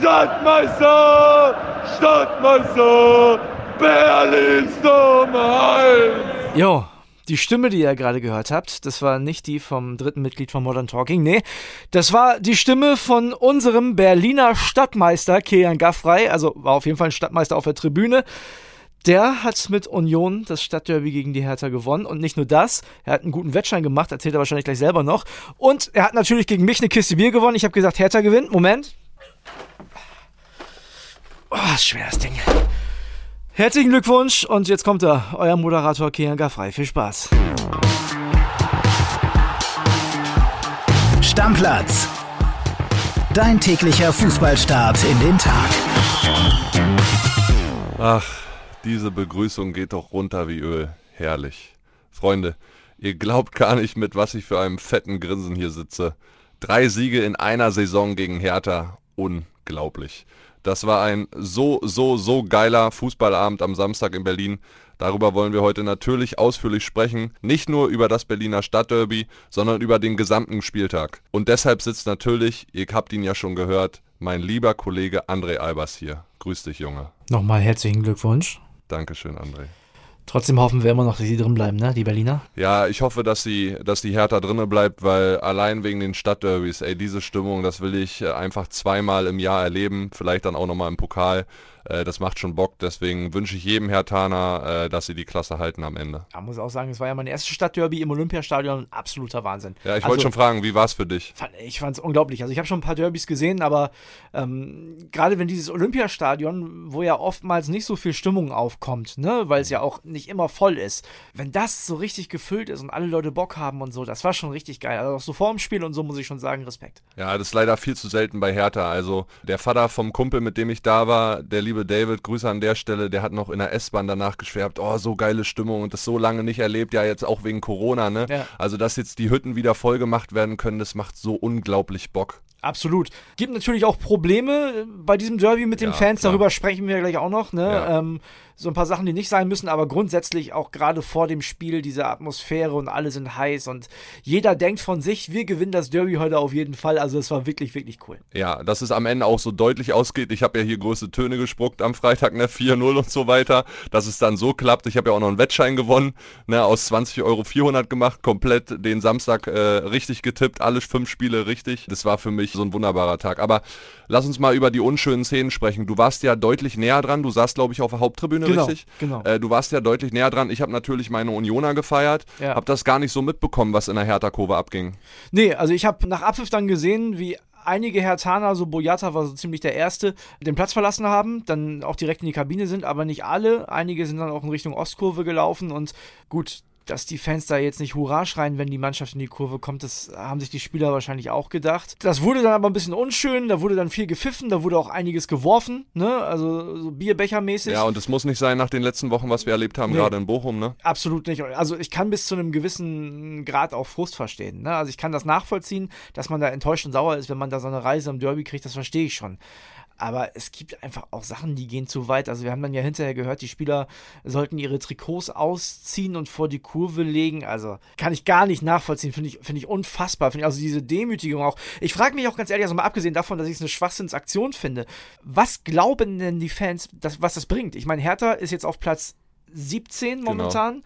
Stadtmeister, Stadtmeister, Berlins Nummer 1. Jo, die Stimme, die ihr gerade gehört habt, das war nicht die vom dritten Mitglied von Modern Talking, nee, das war die Stimme von unserem Berliner Stadtmeister Kian Gaffrey, also war auf jeden Fall ein Stadtmeister auf der Tribüne. Der hat mit Union das Stadtderby gegen die Hertha gewonnen. Und nicht nur das, er hat einen guten Wettschein gemacht, erzählt er wahrscheinlich gleich selber noch. Und er hat natürlich gegen mich eine Kiste Bier gewonnen. Ich habe gesagt, Hertha gewinnt. Moment. Oh, ist schwer das Ding. Herzlichen Glückwunsch und jetzt kommt er, euer Moderator Kian Gaffrey. Viel Spaß. Stammplatz. Dein täglicher Fußballstart in den Tag. Ach, diese Begrüßung geht doch runter wie Öl. Herrlich. Freunde, ihr glaubt gar nicht, mit was ich für einem fetten Grinsen hier sitze. Drei Siege in einer Saison gegen Hertha. Unglaublich. Das war ein so, so, so geiler Fußballabend am Samstag in Berlin. Darüber wollen wir heute natürlich ausführlich sprechen. Nicht nur über das Berliner Stadtderby, sondern über den gesamten Spieltag. Und deshalb sitzt natürlich, ihr habt ihn ja schon gehört, mein lieber Kollege André Albers hier. Grüß dich, Junge. Nochmal herzlichen Glückwunsch. Dankeschön, André. Trotzdem hoffen wir immer noch, dass sie drin bleiben, ne, die Berliner? Ja, ich hoffe, dass sie, dass die Hertha drinnen bleibt, weil allein wegen den Stadtderbys, ey, diese Stimmung, das will ich äh, einfach zweimal im Jahr erleben, vielleicht dann auch nochmal im Pokal. Äh, das macht schon Bock, deswegen wünsche ich jedem Hertaner, äh, dass sie die Klasse halten am Ende. Ja, muss auch sagen, es war ja mein erstes Stadtderby im Olympiastadion, ein absoluter Wahnsinn. Ja, ich also, wollte schon fragen, wie war es für dich? Fand, ich fand es unglaublich. Also ich habe schon ein paar Derbys gesehen, aber ähm, gerade wenn dieses Olympiastadion, wo ja oftmals nicht so viel Stimmung aufkommt, ne, weil es ja auch nicht immer voll ist, wenn das so richtig gefüllt ist und alle Leute Bock haben und so, das war schon richtig geil. Also auch so vor dem Spiel und so muss ich schon sagen, Respekt. Ja, das ist leider viel zu selten bei Hertha. Also der Vater vom Kumpel, mit dem ich da war, der liebe David, Grüße an der Stelle, der hat noch in der S-Bahn danach geschwärmt, oh, so geile Stimmung und das so lange nicht erlebt, ja jetzt auch wegen Corona, ne? Ja. Also dass jetzt die Hütten wieder voll gemacht werden können, das macht so unglaublich Bock. Absolut. Gibt natürlich auch Probleme bei diesem Derby mit den Ja, Fans, klar. darüber sprechen wir gleich auch noch. Ne? Ja. Ähm, so ein paar Sachen, die nicht sein müssen, aber grundsätzlich auch gerade vor dem Spiel diese Atmosphäre und alle sind heiß und jeder denkt von sich, wir gewinnen das Derby heute auf jeden Fall. Also es war wirklich, wirklich cool. Ja, dass es am Ende auch so deutlich ausgeht. Ich habe ja hier große Töne gespuckt am Freitag, ne, 4-0 und so weiter. Dass es dann so klappt. Ich habe ja auch noch einen Wettschein gewonnen, ne, aus 20 Euro 400 gemacht, komplett den Samstag äh, richtig getippt, alle fünf Spiele richtig. Das war für mich so ein wunderbarer Tag. Aber lass uns mal über die unschönen Szenen sprechen. Du warst ja deutlich näher dran. Du saßt, glaube ich, auf der Haupttribüne, Genau, richtig? genau. Äh, du warst ja deutlich näher dran. Ich habe natürlich meine Unioner gefeiert. Ja. Habe das gar nicht so mitbekommen, was in der Hertha-Kurve abging. Nee, also ich habe nach Abpfiff dann gesehen, wie einige Hertaner, so Boyata war so ziemlich der Erste, den Platz verlassen haben, dann auch direkt in die Kabine sind, aber nicht alle. Einige sind dann auch in Richtung Ostkurve gelaufen und gut, dass die Fans da jetzt nicht Hurra schreien, wenn die Mannschaft in die Kurve kommt, das haben sich die Spieler wahrscheinlich auch gedacht. Das wurde dann aber ein bisschen unschön, da wurde dann viel gepfiffen, da wurde auch einiges geworfen, ne, also so Bierbechermäßig. Ja, und es muss nicht sein nach den letzten Wochen, was wir erlebt haben, Nee. gerade in Bochum, ne? Absolut nicht. Also ich kann bis zu einem gewissen Grad auch Frust verstehen. Ne? Also ich kann das nachvollziehen, dass man da enttäuscht und sauer ist, wenn man da so eine Reise im Derby kriegt, das verstehe ich schon. Aber es gibt einfach auch Sachen, die gehen zu weit. Also wir haben dann ja hinterher gehört, die Spieler sollten ihre Trikots ausziehen und vor die Kurve legen. Also kann ich gar nicht nachvollziehen. Finde ich, finde ich unfassbar. Finde ich also diese Demütigung auch. Ich frage mich auch ganz ehrlich, also mal abgesehen davon, dass ich es eine Schwachsinnsaktion finde. Was glauben denn die Fans, dass, was das bringt? Ich meine, Hertha ist jetzt auf Platz 17 momentan.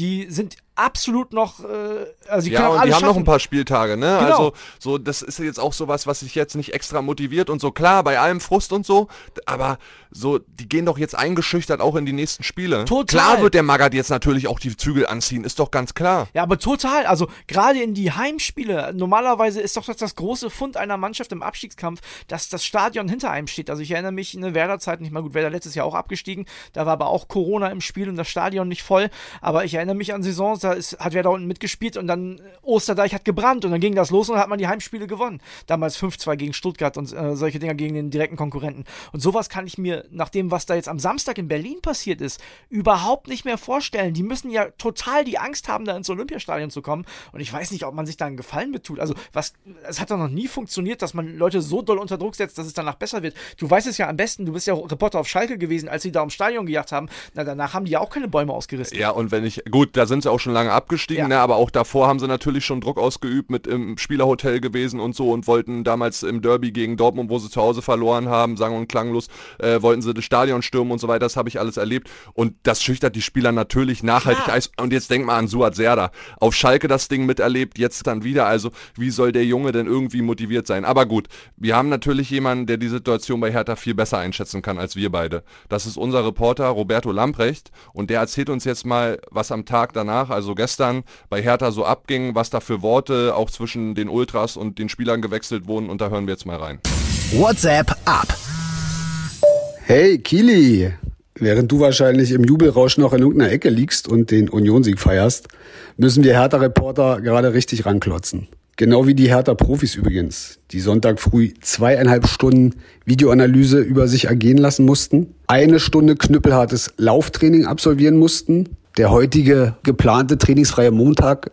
Die sind absolut noch, äh, also die Ja, und die haben noch ein paar Spieltage, ne? Genau. Also, so, das ist jetzt auch sowas, was sich jetzt nicht extra motiviert und so, klar, bei allem Frust und so, aber so, die gehen doch jetzt eingeschüchtert auch in die nächsten Spiele. Total. Klar wird der Magath jetzt natürlich auch die Zügel anziehen, ist doch ganz klar. Ja, aber total. Also gerade in die Heimspiele. Normalerweise ist doch das, das große Fund einer Mannschaft im Abstiegskampf, dass das Stadion hinter einem steht. Also ich erinnere mich in der Werder-Zeit, nicht mal gut, Werder letztes Jahr auch abgestiegen. Da war aber auch Corona im Spiel und das Stadion nicht voll. Aber ich erinnere mich an Saisons, da ist, hat Werder unten mitgespielt und dann äh, Osterdeich hat gebrannt und dann ging das los und dann hat man die Heimspiele gewonnen. Damals 5-2 gegen Stuttgart und äh, solche Dinger gegen den direkten Konkurrenten. Und sowas kann ich mir, nach dem, was da jetzt am Samstag in Berlin passiert ist, überhaupt nicht mehr vorstellen. Die müssen ja total die Angst haben, da ins Olympiastadion zu kommen. Und ich weiß nicht, ob man sich da einen Gefallen mit tut. Also, was, es hat doch noch nie funktioniert, dass man Leute so doll unter Druck setzt, dass es danach besser wird. Du weißt es ja am besten, du bist ja Reporter auf Schalke gewesen, als sie da ums Stadion gejagt haben. Na, danach haben die ja auch keine Bäume ausgerissen. Ja, und wenn ich, gut, da sind sie auch schon lange abgestiegen, Ja. ne, aber auch davor haben sie natürlich schon Druck ausgeübt, mit im Spielerhotel gewesen und so und wollten damals im Derby gegen Dortmund, wo sie zu Hause verloren haben, sang- und klanglos, äh, wollten sie das Stadion stürmen und so weiter, das habe ich alles erlebt und das schüchtert die Spieler natürlich nachhaltig. Eis. Und jetzt denk mal an Suat Serda, auf Schalke das Ding miterlebt, jetzt dann wieder, also wie soll der Junge denn irgendwie motiviert sein? Aber gut, wir haben natürlich jemanden, der die Situation bei Hertha viel besser einschätzen kann als wir beide. Das ist unser Reporter Roberto Lamprecht und der erzählt uns jetzt mal, was am Tag danach, also gestern, bei Hertha so abging, was da für Worte auch zwischen den Ultras und den Spielern gewechselt wurden und da hören wir jetzt mal rein. WhatsApp ab. Hey, Kili. Während du wahrscheinlich im Jubelrausch noch in irgendeiner Ecke liegst und den Unionsieg feierst, müssen wir Hertha-Reporter gerade richtig ranklotzen. Genau wie die Hertha-Profis übrigens, die Sonntag früh zweieinhalb Stunden Videoanalyse über sich ergehen lassen mussten, eine Stunde knüppelhartes Lauftraining absolvieren mussten, der heutige geplante trainingsfreie Montag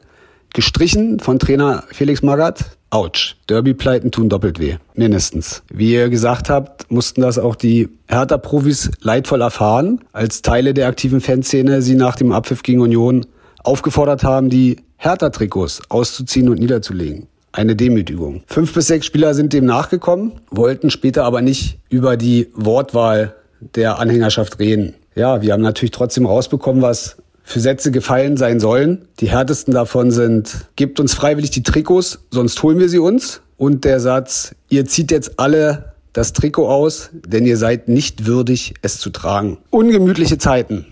gestrichen von Trainer Felix Magath. Autsch. Derby-Pleiten tun doppelt weh. Mindestens. Wie ihr gesagt habt, mussten das auch die Hertha-Profis leidvoll erfahren, als Teile der aktiven Fanszene sie nach dem Abpfiff gegen Union aufgefordert haben, die Hertha-Trikots auszuziehen und niederzulegen. Eine Demütigung. Fünf bis sechs Spieler sind dem nachgekommen, wollten später aber nicht über die Wortwahl der Anhängerschaft reden. Ja, wir haben natürlich trotzdem rausbekommen, was für Sätze gefallen sein sollen. Die härtesten davon sind, gebt uns freiwillig die Trikots, sonst holen wir sie uns. Und der Satz, ihr zieht jetzt alle das Trikot aus, denn ihr seid nicht würdig, es zu tragen. Ungemütliche Zeiten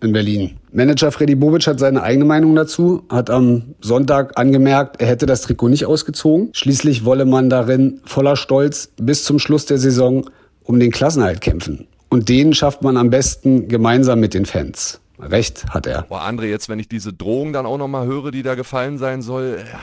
in Berlin. Manager Freddy Bobic hat seine eigene Meinung dazu, hat am Sonntag angemerkt, er hätte das Trikot nicht ausgezogen. Schließlich wolle man darin voller Stolz bis zum Schluss der Saison um den Klassenhalt kämpfen. Und den schafft man am besten gemeinsam mit den Fans. Recht hat er. Boah, André, jetzt, wenn ich diese Drohung dann auch nochmal höre, die da gefallen sein soll, ja,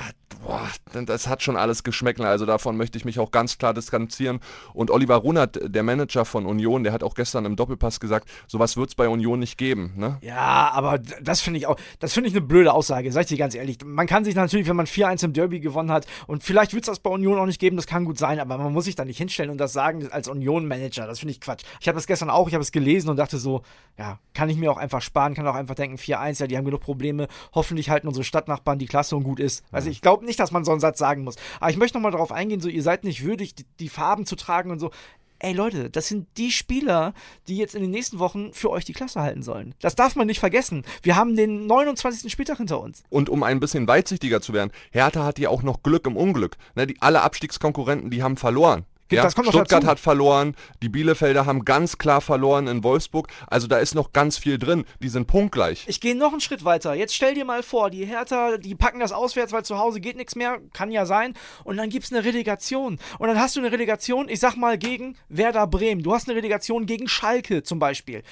boah, das hat schon alles Geschmäckle. Also davon möchte ich mich auch ganz klar distanzieren. Und Oliver Runert, der Manager von Union, der hat auch gestern im Doppelpass gesagt, sowas wird es bei Union nicht geben. Ne? Ja, aber das finde ich auch, das finde ich eine blöde Aussage, sag ich dir ganz ehrlich. Man kann sich natürlich, wenn man 4-1 im Derby gewonnen hat, und vielleicht wird es das bei Union auch nicht geben, das kann gut sein, aber man muss sich da nicht hinstellen und das sagen als Union-Manager, das finde ich Quatsch. Ich habe das gestern auch, ich habe es gelesen und dachte so, ja, kann ich mir auch einfach sparen, kann auch einfach denken, 4-1, ja, die haben genug Probleme, hoffentlich halten unsere Stadtnachbarn die Klasse und gut ist. Also ich glaube nicht, dass man so einen Satz sagen muss. Aber ich möchte nochmal darauf eingehen, so, ihr seid nicht würdig, die, die Farben zu tragen und so. Ey Leute, das sind die Spieler, die jetzt in den nächsten Wochen für euch die Klasse halten sollen. Das darf man nicht vergessen. Wir haben den 29. Spieltag hinter uns. Und um ein bisschen weitsichtiger zu werden, Hertha hat ja auch noch Glück im Unglück. Ne, die, alle Abstiegskonkurrenten, die haben verloren. Ja, Das kommt Stuttgart hat verloren, die Bielefelder haben ganz klar verloren in Wolfsburg. Also da ist noch ganz viel drin. Die sind punktgleich. Ich gehe noch einen Schritt weiter. Jetzt stell dir mal vor, die Hertha, die packen das auswärts, weil zu Hause geht nichts mehr, kann ja sein. Und dann gibt's eine Relegation. Und dann hast du eine Relegation, ich sag mal, gegen Werder Bremen. Du hast eine Relegation gegen Schalke zum Beispiel.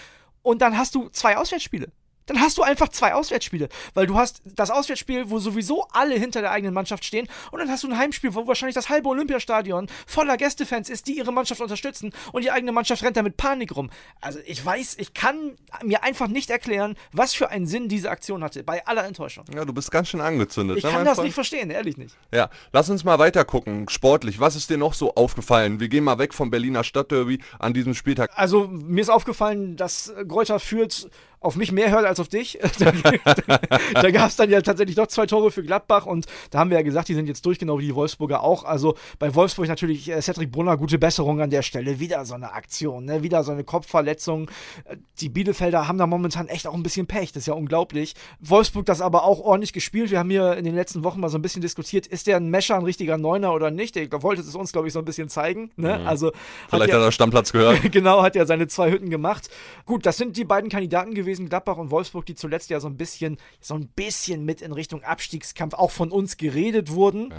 Und dann hast du zwei Auswärtsspiele. Dann hast du einfach zwei Auswärtsspiele, weil du hast das Auswärtsspiel, wo sowieso alle hinter der eigenen Mannschaft stehen, und dann hast du ein Heimspiel, wo wahrscheinlich das halbe Olympiastadion voller Gästefans ist, die ihre Mannschaft unterstützen, und die eigene Mannschaft rennt da mit Panik rum. Also ich weiß, ich kann mir einfach nicht erklären, was für einen Sinn diese Aktion hatte, bei aller Enttäuschung. Ja, du bist ganz schön angezündet. Ich ne, kann das Freund? nicht verstehen, ehrlich nicht. Ja, lass uns mal weiter gucken. Sportlich, was ist dir noch so aufgefallen? Wir gehen mal weg vom Berliner Stadtderby an diesem Spieltag. Also mir ist aufgefallen, dass Gräuter Fürth auf mich mehr hört als auf dich. da da gab es dann ja tatsächlich doch zwei Tore für Gladbach und da haben wir ja gesagt, die sind jetzt durch, genau wie die Wolfsburger auch. Also bei Wolfsburg natürlich äh, Cedric Brunner, gute Besserung an der Stelle. Wieder so eine Aktion, ne? wieder so eine Kopfverletzung. Äh, Die Bielefelder haben da momentan echt auch ein bisschen Pech, das ist ja unglaublich. Wolfsburg das aber auch ordentlich gespielt. Wir haben hier in den letzten Wochen mal so ein bisschen diskutiert, ist der ein Mescher, ein richtiger Neuner oder nicht? Der wollte es uns, glaube ich, so ein bisschen zeigen. Ne? Also hat Vielleicht ja- hat er Stammplatz gehört. genau, hat ja seine zwei Hütten gemacht. Gut, das sind die beiden Kandidaten gewesen, Gladbach und Wolfsburg, die zuletzt ja so ein bisschen, so ein bisschen mit in Richtung Abstiegskampf auch von uns geredet wurden.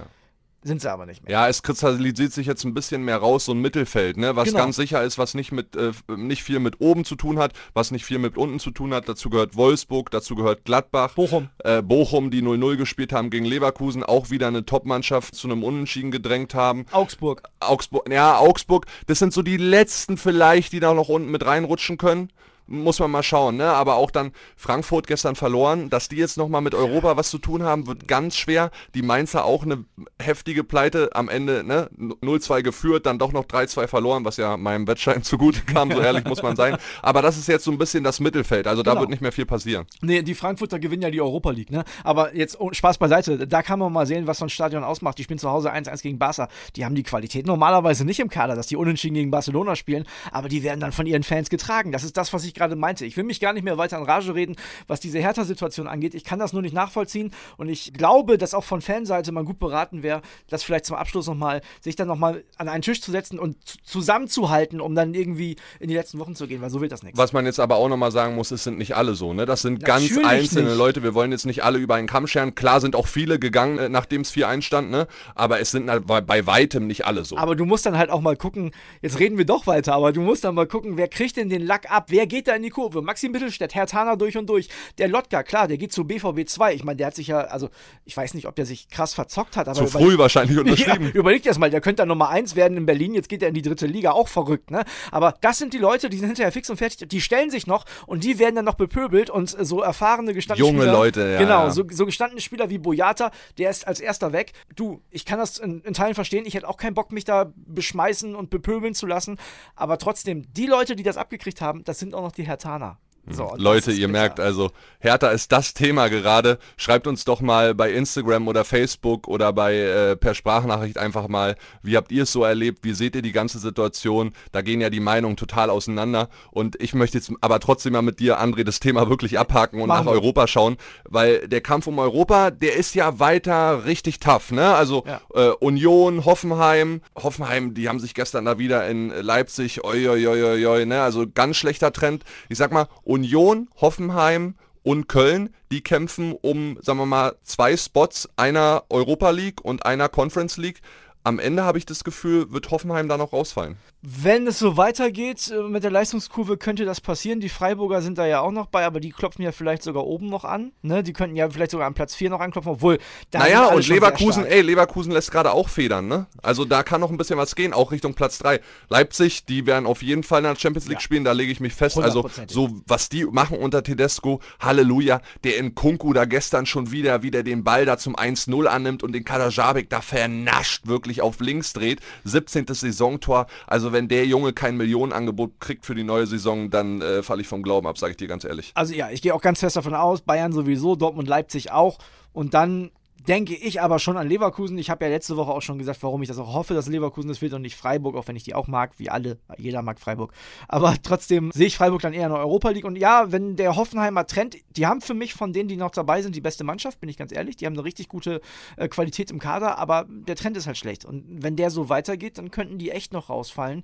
Sind sie aber nicht mehr. Ja, es kristallisiert sich jetzt ein bisschen mehr raus, so ein Mittelfeld, ne? was Genau. ganz sicher ist, was nicht, mit, äh, nicht viel mit oben zu tun hat, was nicht viel mit unten zu tun hat. Dazu gehört Wolfsburg, dazu gehört Gladbach. Bochum. Äh, Bochum, die 0-0 gespielt haben gegen Leverkusen, auch wieder eine Top-Mannschaft zu einem Unentschieden gedrängt haben. Augsburg. Augsburg, ja, Augsburg, das sind so die letzten vielleicht, die da noch unten mit reinrutschen können. Muss man mal schauen, ne? Aber auch dann Frankfurt gestern verloren, dass die jetzt nochmal mit Europa was zu tun haben, wird ganz schwer. Die Mainzer auch eine heftige Pleite am Ende, ne? 0-2 geführt, dann doch noch 3-2 verloren, was ja meinem Wettschein zugute kam, so ehrlich muss man sein. Aber das ist jetzt so ein bisschen das Mittelfeld, also da Genau. wird nicht mehr viel passieren. Nee, die Frankfurter gewinnen ja die Europa League, ne? Aber jetzt oh, Spaß beiseite, da kann man mal sehen, was so ein Stadion ausmacht. Die spielen zu Hause 1-1 gegen Barca. Die haben die Qualität normalerweise nicht im Kader, dass die unentschieden gegen Barcelona spielen, aber die werden dann von ihren Fans getragen. Das ist das, was ich gerade meinte. Ich will mich gar nicht mehr weiter in Rage reden, was diese Hertha-Situation angeht. Ich kann das nur nicht nachvollziehen und ich glaube, dass auch von Fanseite man gut beraten wäre, das vielleicht zum Abschluss nochmal, sich dann nochmal an einen Tisch zu setzen und zu- zusammenzuhalten, um dann irgendwie in die letzten Wochen zu gehen, weil so wird das nichts. Was man jetzt aber auch nochmal sagen muss, es sind nicht alle so, ne? Das sind ganz Natürlich einzelne nicht. Leute. Wir wollen jetzt nicht alle über einen Kamm scheren. Klar sind auch viele gegangen, äh, nachdem es 4-1 stand, ne? Aber es sind halt bei, bei weitem nicht alle so. Aber du musst dann halt auch mal gucken, jetzt reden wir doch weiter, aber du musst dann mal gucken, wer kriegt denn den Lack ab? Wer geht da in die Kurve? Maxim Mittelstädt, Herr Tana durch und durch. Der Lotka, klar, der geht zu BVB 2. Ich meine, der hat sich ja, also ich weiß nicht, ob der sich krass verzockt hat, aber Zu früh wahrscheinlich Ja, unterschrieben. überleg dir das mal, der könnte dann Nummer 1 werden in Berlin, jetzt geht er in die dritte Liga, auch verrückt, ne? Aber das sind die Leute, die sind hinterher fix und fertig, die stellen sich noch und die werden dann noch bepöbelt und so erfahrene gestandene Junge Spieler, Leute, ja, Genau, ja. so, so gestandene Spieler wie Boyata, der ist als erster weg. Du, ich kann das in, in Teilen verstehen, ich hätte auch keinen Bock, mich da beschmeißen und bepöbeln zu lassen, aber trotzdem, die Leute, die das abgekriegt haben, das sind auch noch die Hertaner. So, und das Leute, ihr bitter. merkt also, Hertha ist das Thema gerade. Schreibt uns doch mal bei Instagram oder Facebook oder bei äh, per Sprachnachricht einfach mal, wie habt ihr es so erlebt? Wie seht ihr die ganze Situation? Da gehen ja die Meinungen total auseinander. Und ich möchte jetzt aber trotzdem mal mit dir, André, das Thema wirklich abhaken und Machen nach wir. Europa schauen, weil der Kampf um Europa, der ist ja weiter richtig tough, ne? Also Ja. äh, Union, Hoffenheim, Hoffenheim, die haben sich gestern da wieder in Leipzig, oi, oi, oi, oi, oi, ne? Also ganz schlechter Trend. Ich sag mal, Union, Hoffenheim und Köln, die kämpfen um, sagen wir mal, zwei Spots, einer Europa League und einer Conference League. Am Ende habe ich das Gefühl, wird Hoffenheim da noch rausfallen. Wenn es so weitergeht äh, mit der Leistungskurve, könnte das passieren. Die Freiburger sind da ja auch noch bei, aber die klopfen ja vielleicht sogar oben noch an. Ne? Die könnten ja vielleicht sogar an Platz 4 noch anklopfen, obwohl da Naja, und Leverkusen, ey, Leverkusen lässt gerade auch federn, ne? Also da kann noch ein bisschen was gehen, auch Richtung Platz 3. Leipzig, die werden auf jeden Fall in der Champions League Ja. spielen, da lege ich mich fest. Also so, was die machen unter Tedesco, Halleluja, der in Kunku da gestern schon wieder, wieder den Ball da zum 1-0 annimmt und den Kadajabek da vernascht, wirklich auf links dreht. 17. Saisontor, also wenn der Junge kein Millionenangebot kriegt für die neue Saison, dann äh, falle ich vom Glauben ab, sage ich dir ganz ehrlich. Also ja, ich gehe auch ganz fest davon aus, Bayern sowieso, Dortmund, Leipzig auch. Und dann denke ich aber schon an Leverkusen. Ich habe ja letzte Woche auch schon gesagt, warum ich das auch hoffe, dass Leverkusen das wird und nicht Freiburg, auch wenn ich die auch mag, wie alle. Jeder mag Freiburg. Aber trotzdem sehe ich Freiburg dann eher in der Europa League. Und ja, wenn der Hoffenheimer Trend, die haben für mich von denen, die noch dabei sind, die beste Mannschaft, bin ich ganz ehrlich. Die haben eine richtig gute äh, Qualität im Kader, aber der Trend ist halt schlecht. Und wenn der so weitergeht, dann könnten die echt noch rausfallen.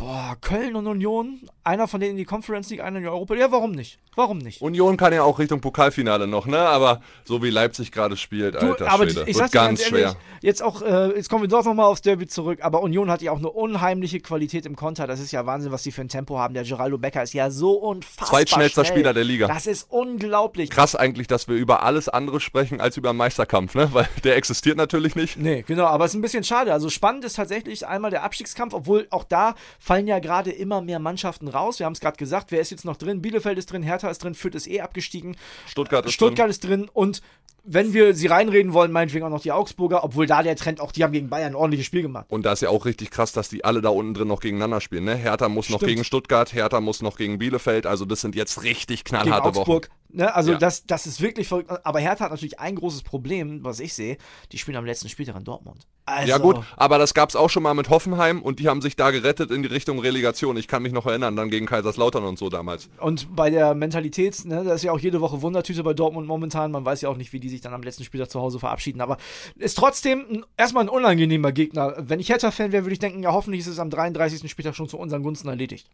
Boah, Köln und Union, einer von denen in die Conference League, einer in die Europa League. Ja, warum nicht? Warum nicht? Union kann ja auch Richtung Pokalfinale noch, ne? Aber so wie Leipzig gerade spielt, Du, alter aber Schwede, ich wird ganz ehrlich, schwer. jetzt auch, äh, jetzt kommen wir doch nochmal aufs Derby zurück, aber Union hat ja auch eine unheimliche Qualität im Konter. Das ist ja Wahnsinn, was die für ein Tempo haben. Der Geraldo Becker ist ja so unfassbar Zweitschnellster schnell. Spieler der Liga. Das ist unglaublich. Krass eigentlich, dass wir über alles andere sprechen als über den Meisterkampf, ne? Weil der existiert natürlich nicht. Nee, genau, aber es ist ein bisschen schade. Also spannend ist tatsächlich einmal der Abstiegskampf, obwohl auch da fallen ja gerade immer mehr Mannschaften raus. Wir haben es gerade gesagt, wer ist jetzt noch drin? Bielefeld ist drin, Hertha ist drin, Fürth ist eh abgestiegen. Stuttgart ist Stuttgart drin. ist drin und wenn wir sie reinreden wollen, meinetwegen auch noch die Augsburger, obwohl da der Trend auch, die haben gegen Bayern ein ordentliches Spiel gemacht. Und da ist ja auch richtig krass, dass die alle da unten drin noch gegeneinander spielen, ne? Hertha muss noch Stimmt. gegen Stuttgart, Hertha muss noch gegen Bielefeld, also das sind jetzt richtig gegen knallharte Augsburg. Wochen. Ne? Also Ja. das, das ist wirklich verrückt. Aber Hertha hat natürlich ein großes Problem, was ich sehe. Die spielen am letzten Spieltag in Dortmund. Also, Ja gut, aber das gab's auch schon mal mit Hoffenheim und die haben sich da gerettet in die Richtung Relegation. Ich kann mich noch erinnern, dann gegen Kaiserslautern und so damals. Und bei der Mentalität, ne, da ist ja auch jede Woche Wundertüte bei Dortmund momentan. Man weiß ja auch nicht, wie die sich dann am letzten Spieltag zu Hause verabschieden. Aber ist trotzdem ein, erstmal ein unangenehmer Gegner. Wenn ich Hertha-Fan wäre, würde ich denken, ja, hoffentlich ist es am 33. Spieltag schon zu unseren Gunsten erledigt.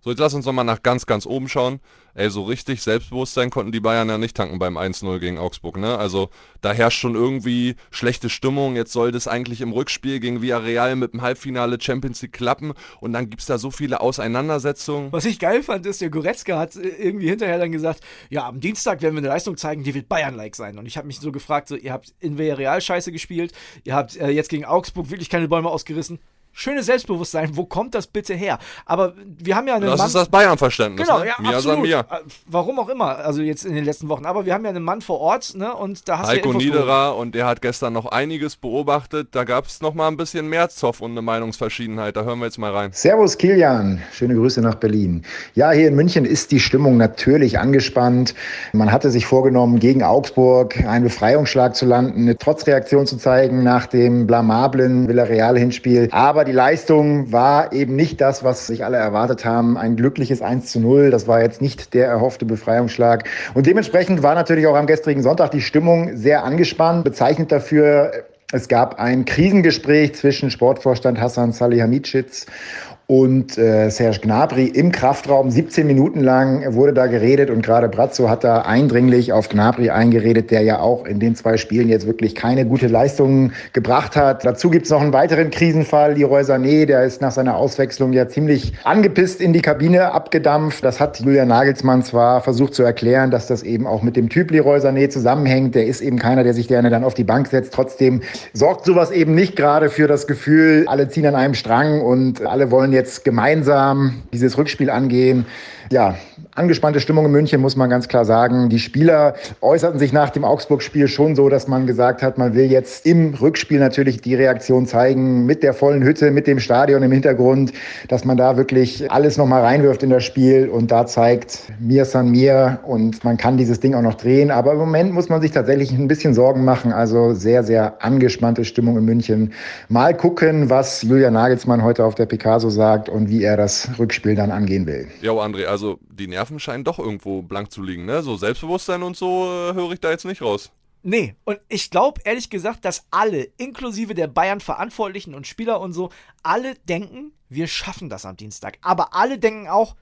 So, jetzt lass uns nochmal nach ganz, ganz oben schauen. Ey, so richtig Selbstbewusstsein konnten die Bayern ja nicht tanken beim 1-0 gegen Augsburg, ne? Also da herrscht schon irgendwie schlechte Stimmung. Jetzt soll das eigentlich im Rückspiel gegen Villarreal mit dem Halbfinale Champions League klappen und dann gibt's da so viele Auseinandersetzungen. Was ich geil fand, ist, der Goretzka hat äh, irgendwie hinterher dann gesagt, ja, am Dienstag werden wir eine Leistung zeigen, die wird Bayern-like sein. Und ich habe mich so gefragt, so, ihr habt in Villarreal scheiße gespielt, ihr habt äh, jetzt gegen Augsburg wirklich keine Bäume ausgerissen. Schönes Selbstbewusstsein. Wo kommt das bitte her? Aber wir haben ja einen Das Mann, ist das Bayern-Verständnis. Genau, ne? ja, Mia absolut. Mia. Äh, Warum auch immer, also jetzt in den letzten Wochen. Aber wir haben ja einen Mann vor Ort, ne? Und da hast Heiko du Niederer und der hat gestern noch einiges beobachtet. Da gab es noch mal ein bisschen mehr Zoff und eine Meinungsverschiedenheit. Da hören wir jetzt mal rein. Servus Kilian, schöne Grüße nach Berlin. Ja, hier in München ist die Stimmung natürlich angespannt. Man hatte sich vorgenommen, gegen Augsburg einen Befreiungsschlag zu landen, eine Trotzreaktion zu zeigen nach dem blamablen Villarreal-Hinspiel. Aber die Leistung war eben nicht das, was sich alle erwartet haben. Ein glückliches 1 zu 0, das war jetzt nicht der erhoffte Befreiungsschlag. Und dementsprechend war natürlich auch am gestrigen Sonntag die Stimmung sehr angespannt. Bezeichnet dafür, es gab ein Krisengespräch zwischen Sportvorstand Hassan Salihamidzic und äh, Serge Gnabry im Kraftraum. 17 Minuten lang wurde da geredet und gerade Brazzo hat da eindringlich auf Gnabry eingeredet, der ja auch in den zwei Spielen jetzt wirklich keine gute Leistung gebracht hat. Dazu gibt's noch einen weiteren Krisenfall, Leroy Sané, der ist nach seiner Auswechslung ja ziemlich angepisst in die Kabine abgedampft. Das hat Julian Nagelsmann zwar versucht zu erklären, dass das eben auch mit dem Typ Leroy Sané zusammenhängt. Der ist eben keiner, der sich gerne dann auf die Bank setzt. Trotzdem sorgt sowas eben nicht gerade für das Gefühl, alle ziehen an einem Strang und alle wollen jetzt gemeinsam dieses Rückspiel angehen. Ja, angespannte Stimmung in München, muss man ganz klar sagen. Die Spieler äußerten sich nach dem Augsburg-Spiel schon so, dass man gesagt hat, man will jetzt im Rückspiel natürlich die Reaktion zeigen, mit der vollen Hütte, mit dem Stadion im Hintergrund, dass man da wirklich alles nochmal reinwirft in das Spiel und da zeigt, mir san mir und man kann dieses Ding auch noch drehen. Aber im Moment muss man sich tatsächlich ein bisschen Sorgen machen. Also sehr, sehr angespannte Stimmung in München. Mal gucken, was Julian Nagelsmann heute auf der Picasso sagt und wie er das Rückspiel dann angehen will. Jo, André, also die Nerven scheinen doch irgendwo blank zu liegen, ne? So Selbstbewusstsein und so äh, höre ich da jetzt nicht raus. Nee, und ich glaube ehrlich gesagt, dass alle, inklusive der Bayern-Verantwortlichen und Spieler und so, alle denken, wir schaffen das am Dienstag. Aber alle denken auch,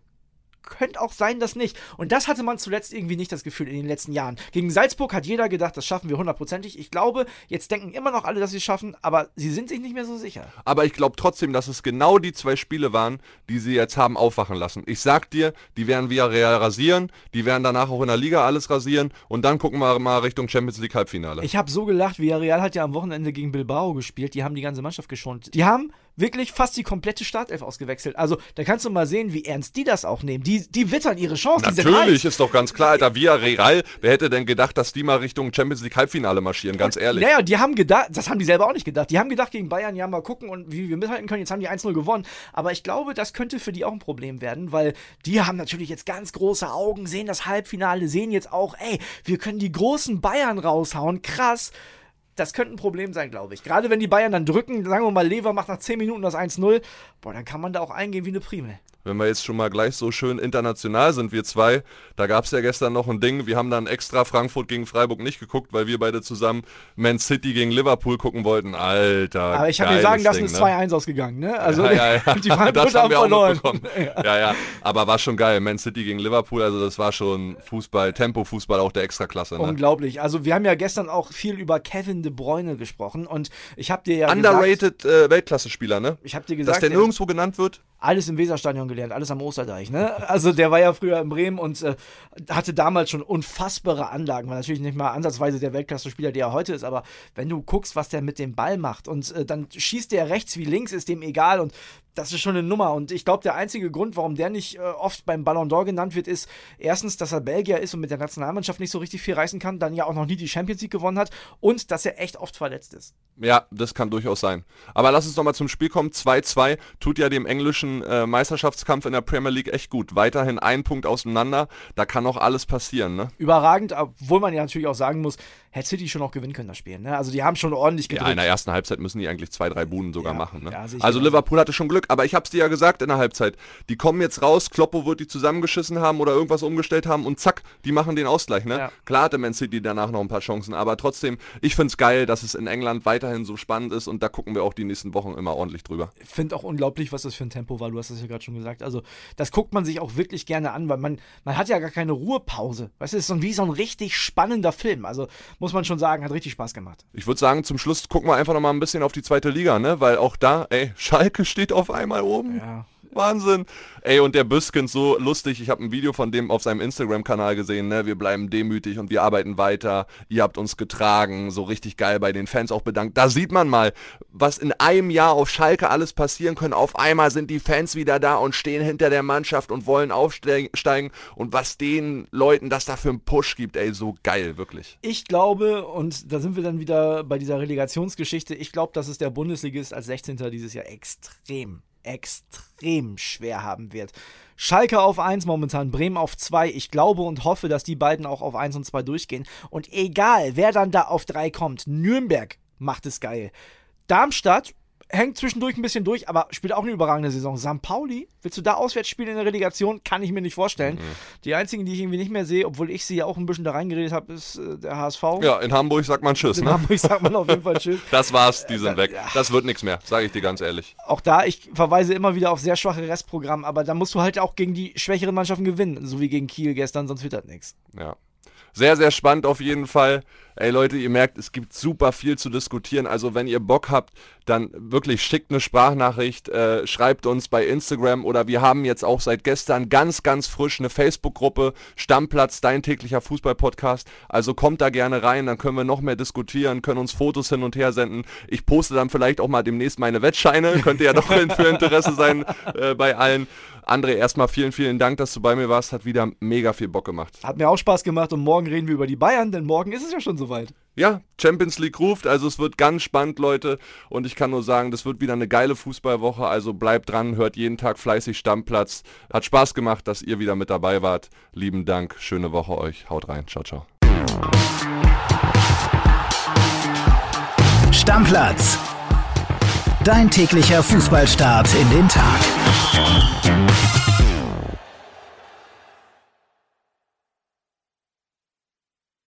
könnte auch sein, dass nicht. Und das hatte man zuletzt irgendwie nicht das Gefühl in den letzten Jahren. Gegen Salzburg hat jeder gedacht, das schaffen wir hundertprozentig. Ich glaube, jetzt denken immer noch alle, dass sie es schaffen, aber sie sind sich nicht mehr so sicher. Aber ich glaube trotzdem, dass es genau die zwei Spiele waren, die sie jetzt haben aufwachen lassen. Ich sag dir, die werden Villarreal rasieren, die werden danach auch in der Liga alles rasieren und dann gucken wir mal Richtung Champions League Halbfinale. Ich habe so gelacht, Villarreal hat ja am Wochenende gegen Bilbao gespielt. Die haben die ganze Mannschaft geschont. Die haben wirklich fast die komplette Startelf ausgewechselt. Also da kannst du mal sehen, wie ernst die das auch nehmen. Die, die wittern ihre Chance. Die sind Natürlich ist doch ganz klar, Alter, Villarreal, wer hätte denn gedacht, dass die mal Richtung Champions League Halbfinale marschieren, ganz ehrlich. Naja, die haben gedacht, das haben die selber auch nicht gedacht. Die haben gedacht gegen Bayern, ja, mal gucken und wie wir mithalten können. Jetzt haben die 1-0 gewonnen. Aber ich glaube, das könnte für die auch ein Problem werden, weil die haben natürlich jetzt ganz große Augen, sehen das Halbfinale, sehen jetzt auch, ey, wir können die großen Bayern raushauen. Krass. Das könnte ein Problem sein, glaube ich. Gerade wenn die Bayern dann drücken, sagen wir mal, Lever macht nach 10 Minuten das 1-0, boah, dann kann man da auch eingehen wie eine Primel. Wenn wir jetzt schon mal gleich so schön international sind, wir zwei, da gab es ja gestern noch ein Ding, wir haben dann extra Frankfurt gegen Freiburg nicht geguckt, weil wir beide zusammen Man City gegen Liverpool gucken wollten. Alter, Aber ich habe dir sagen, das Ding, ist ne? 2-1 ausgegangen, ne? Also ja, ja, ja. die Frankfurter das haben haben wir auch noch verloren. bekommen. Ja. ja, aber war schon geil. Man City gegen Liverpool, also das war schon Fußball, Tempo-Fußball auch der Extraklasse. Ne? Unglaublich. Also wir haben ja gestern auch viel über Kevin De Bruyne gesprochen und ich habe dir ja Underrated äh, Weltklasse-Spieler, ne? ich habe dir Dass gesagt, der er- nirgendwo genannt wird. Alles im Weserstadion gelernt, alles am Osterdeich, ne? Also der war ja früher in Bremen und äh, hatte damals schon unfassbare Anlagen. War natürlich nicht mal ansatzweise der Weltklasse-Spieler, der er heute ist, aber wenn du guckst, was der mit dem Ball macht und äh, dann schießt der rechts wie links, ist dem egal und das ist schon eine Nummer. Und ich glaube, der einzige Grund, warum der nicht äh, oft beim Ballon d'Or genannt wird, ist erstens, dass er Belgier ist und mit der Nationalmannschaft nicht so richtig viel reißen kann, dann ja auch noch nie die Champions League gewonnen hat und dass er echt oft verletzt ist. Ja, das kann durchaus sein. Aber lass uns nochmal zum Spiel kommen. 2-2 tut ja dem englischen äh, Meisterschaftskampf in der Premier League echt gut. Weiterhin ein Punkt auseinander. Da kann noch alles passieren, ne? Überragend, obwohl man ja natürlich auch sagen muss, hätte City schon auch gewinnen können, das Spiel. Ne? Also die haben schon ordentlich Ja, gedrückt. in der ersten Halbzeit müssen die eigentlich zwei, drei Buden sogar Ja, machen. Ne? ja, also genauso. Liverpool hatte schon Glück, aber ich hab's dir ja gesagt in der Halbzeit. Die kommen jetzt raus, Kloppo wird die zusammengeschissen haben oder irgendwas umgestellt haben und zack, die machen den Ausgleich. Ne? Ja. Klar hatte Man City danach noch ein paar Chancen, aber trotzdem, ich find's geil, dass es in England weiterhin so spannend ist und da gucken wir auch die nächsten Wochen immer ordentlich drüber. Ich finde auch unglaublich, was das für ein Tempo war. Du hast das ja gerade schon gesagt. Also, das guckt man sich auch wirklich gerne an, weil man, man hat ja gar keine Ruhepause. Weißt du, es ist so wie so ein richtig spannender Film. Also, muss man schon sagen, hat richtig Spaß gemacht. Ich würde sagen, zum Schluss gucken wir einfach noch mal ein bisschen auf die zweite Liga, ne? Weil auch da, ey, Schalke steht auf einmal oben. Ja. Wahnsinn. Ey, und der Büskens so lustig. Ich habe ein Video von dem auf seinem Instagram-Kanal gesehen. Ne? Wir bleiben demütig und wir arbeiten weiter. Ihr habt uns getragen. So richtig geil bei den Fans auch bedankt. Da sieht man mal, was in einem Jahr auf Schalke alles passieren können. Auf einmal sind die Fans wieder da und stehen hinter der Mannschaft und wollen aufsteigen. Und was den Leuten das da für einen Push gibt, ey, so geil, wirklich. Ich glaube, und da sind wir dann wieder bei dieser Relegationsgeschichte, ich glaube, dass es der Bundesligist als 16. dieses Jahr extrem extrem schwer haben wird. Schalke auf 1 momentan, Bremen auf 2. Ich glaube und hoffe, dass die beiden auch auf 1 und 2 durchgehen. Und egal, wer dann da auf 3 kommt, Nürnberg macht es geil. Darmstadt hängt zwischendurch ein bisschen durch, aber spielt auch eine überragende Saison. St. Pauli, willst du da auswärts spielen in der Relegation? Kann ich mir nicht vorstellen. Mhm. Die einzigen, die ich irgendwie nicht mehr sehe, obwohl ich sie ja auch ein bisschen da reingeredet habe, ist äh, der HSV. Ja, in Hamburg sagt man Tschüss. In ne? Hamburg sagt man auf jeden Fall Tschüss. das war's, die sind äh, weg. Das wird nichts mehr, sage ich dir ganz ehrlich. Auch da, ich verweise immer wieder auf sehr schwache Restprogramm, aber da musst du halt auch gegen die schwächeren Mannschaften gewinnen, so wie gegen Kiel gestern, sonst wird das nichts. Ja. Sehr, sehr spannend auf jeden Fall. Ey Leute, ihr merkt, es gibt super viel zu diskutieren. Also wenn ihr Bock habt, dann wirklich schickt eine Sprachnachricht, äh, schreibt uns bei Instagram oder wir haben jetzt auch seit gestern ganz, ganz frisch eine Facebook-Gruppe, Stammplatz, dein täglicher Fußball-Podcast. Also kommt da gerne rein, dann können wir noch mehr diskutieren, können uns Fotos hin und her senden. Ich poste dann vielleicht auch mal demnächst meine Wettscheine, könnte ja doch für Interesse sein äh, bei allen. André, erstmal vielen, vielen Dank, dass du bei mir warst. Hat wieder mega viel Bock gemacht. Hat mir auch Spaß gemacht und morgen reden wir über die Bayern, denn morgen ist es ja schon soweit. Ja, Champions League ruft, also es wird ganz spannend, Leute. Und ich kann nur sagen, das wird wieder eine geile Fußballwoche. Also bleibt dran, hört jeden Tag fleißig Stammplatz. Hat Spaß gemacht, dass ihr wieder mit dabei wart. Lieben Dank, schöne Woche euch. Haut rein. Ciao, ciao. Stammplatz. Dein täglicher Fußballstart in den Tag.